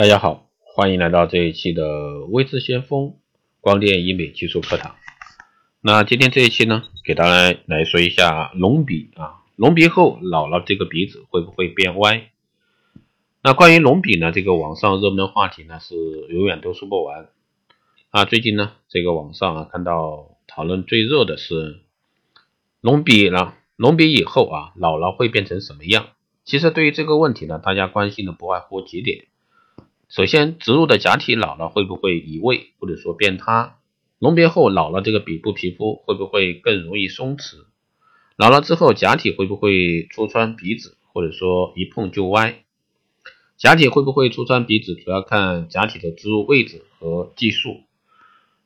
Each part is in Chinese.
大家好，欢迎来到这一期的微智先锋光电医美技术课堂。那今天这一期呢，给大家来说一下隆鼻啊，隆鼻后老了这个鼻子会不会变歪？那关于隆鼻呢，这个网上热门话题呢是永远都说不完啊。最近呢，这个网上啊看到讨论最热的是隆鼻了，隆鼻以后啊老了会变成什么样？其实对于这个问题呢，大家关心的不外乎几点。首先，植入的假体老了会不会移位或者说变塌？隆鼻后老了，这个鼻部皮肤会不会更容易松弛？老了之后，假体会不会戳穿鼻子或者说一碰就歪？假体会不会戳穿鼻子，主要看假体的植入位置和技术。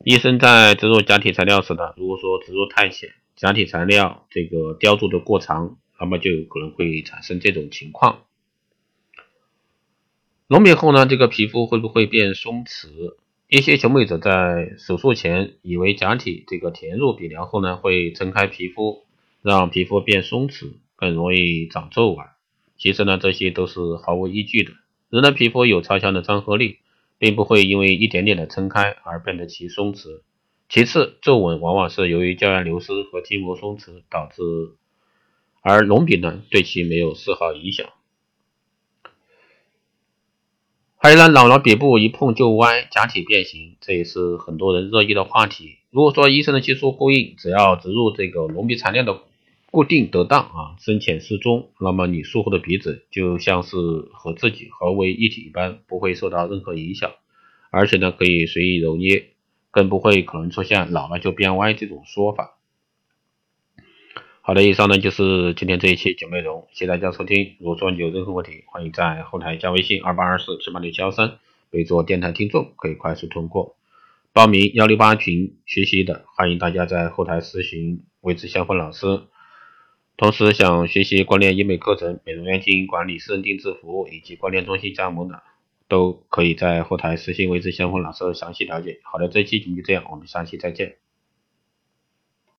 医生在植入假体材料时呢，如果说植入太浅，假体材料这个雕铸的过长，那么就有可能会产生这种情况。隆鼻后呢，这个皮肤会不会变松弛？一些求美者在手术前以为假体这个填入鼻梁后呢，会撑开皮肤，让皮肤变松弛，更容易长皱纹。其实呢，这些都是毫无依据的。人的皮肤有超强的张合力，并不会因为一点点的撑开而变得其松弛。其次，皱纹往往是由于胶原流失和筋膜松弛导致，而隆鼻呢，对其没有丝毫影响。还有呢，老了鼻部一碰就歪，假体变形，这也是很多人热议的话题。如果说医生的技术过硬，只要植入这个隆鼻材料的固定得当啊，深浅适中，那么你术后的鼻子就像是和自己合为一体一般，不会受到任何影响，而且呢可以随意揉捏，更不会可能出现老了就变歪这种说法。好的，以上呢就是今天这一期节目内容，谢谢大家收听。如果说你有任何问题，欢迎在后台加微信二八二四七八六七幺三，备注电台听众，可以快速通过报名幺六八群学习的，欢迎大家在后台私询位置相锋老师。同时想学习光电医美课程、美容院经营管理、私人定制服务以及光电中心加盟的，都可以在后台私信位置相锋老师详细了解。好的，这期节目就这样，我们下期再见。